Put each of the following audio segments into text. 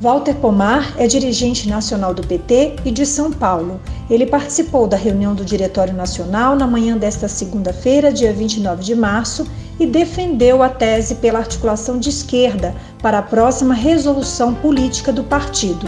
Walter Pomar é dirigente nacional do PT e de São Paulo. Ele participou da reunião do Diretório Nacional na manhã desta segunda-feira, dia 29 de março, e defendeu a tese pela articulação de esquerda para a próxima resolução política do partido.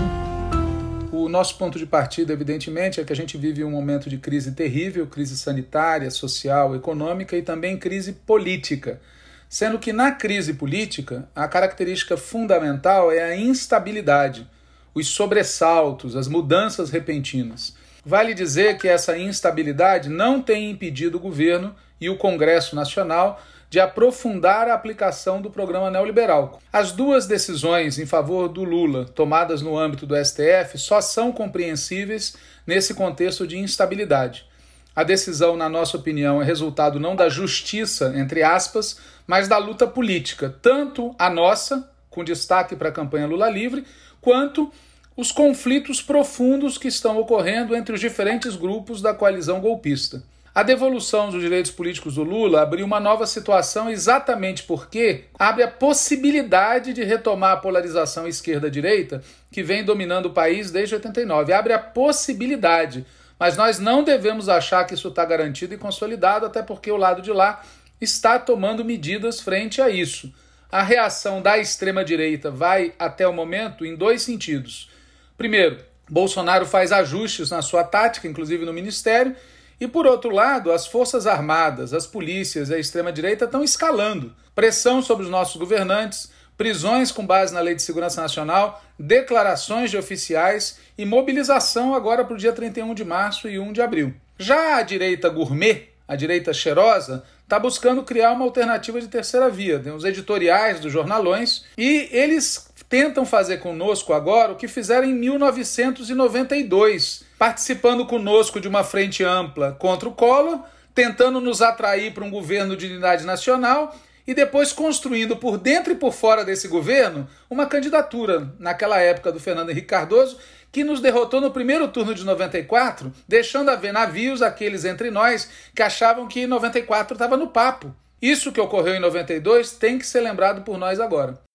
O nosso ponto de partida, evidentemente, é que a gente vive um momento de crise terrível crise sanitária, social, econômica e também crise política sendo que na crise política a característica fundamental é a instabilidade, os sobressaltos, as mudanças repentinas. Vale dizer que essa instabilidade não tem impedido o governo e o Congresso Nacional de aprofundar a aplicação do programa neoliberal. As duas decisões em favor do Lula, tomadas no âmbito do STF, só são compreensíveis nesse contexto de instabilidade. A decisão, na nossa opinião, é resultado não da justiça, entre aspas, mas da luta política, tanto a nossa, com destaque para a campanha Lula Livre, quanto os conflitos profundos que estão ocorrendo entre os diferentes grupos da coalizão golpista. A devolução dos direitos políticos do Lula abriu uma nova situação exatamente porque abre a possibilidade de retomar a polarização esquerda-direita que vem dominando o país desde 89. Abre a possibilidade mas nós não devemos achar que isso está garantido e consolidado, até porque o lado de lá está tomando medidas frente a isso. A reação da extrema-direita vai, até o momento, em dois sentidos. Primeiro, Bolsonaro faz ajustes na sua tática, inclusive no ministério, e por outro lado, as Forças Armadas, as polícias e a extrema-direita estão escalando pressão sobre os nossos governantes, prisões com base na Lei de Segurança Nacional, declarações de oficiais e mobilização agora para o dia 31 de março e 1 de abril. Já a direita gourmet, a direita cheirosa, está buscando criar uma alternativa de terceira via. Tem os editoriais dos jornalões e eles tentam fazer conosco agora o que fizeram em 1992, participando conosco de uma frente ampla contra o Collor, tentando nos atrair para um governo de unidade nacional e depois construindo por dentro e por fora desse governo uma candidatura, naquela época do Fernando Henrique Cardoso, que nos derrotou no primeiro turno de 94, deixando a ver navios aqueles entre nós que achavam que 94 estava no papo. Isso que ocorreu em 92 tem que ser lembrado por nós agora.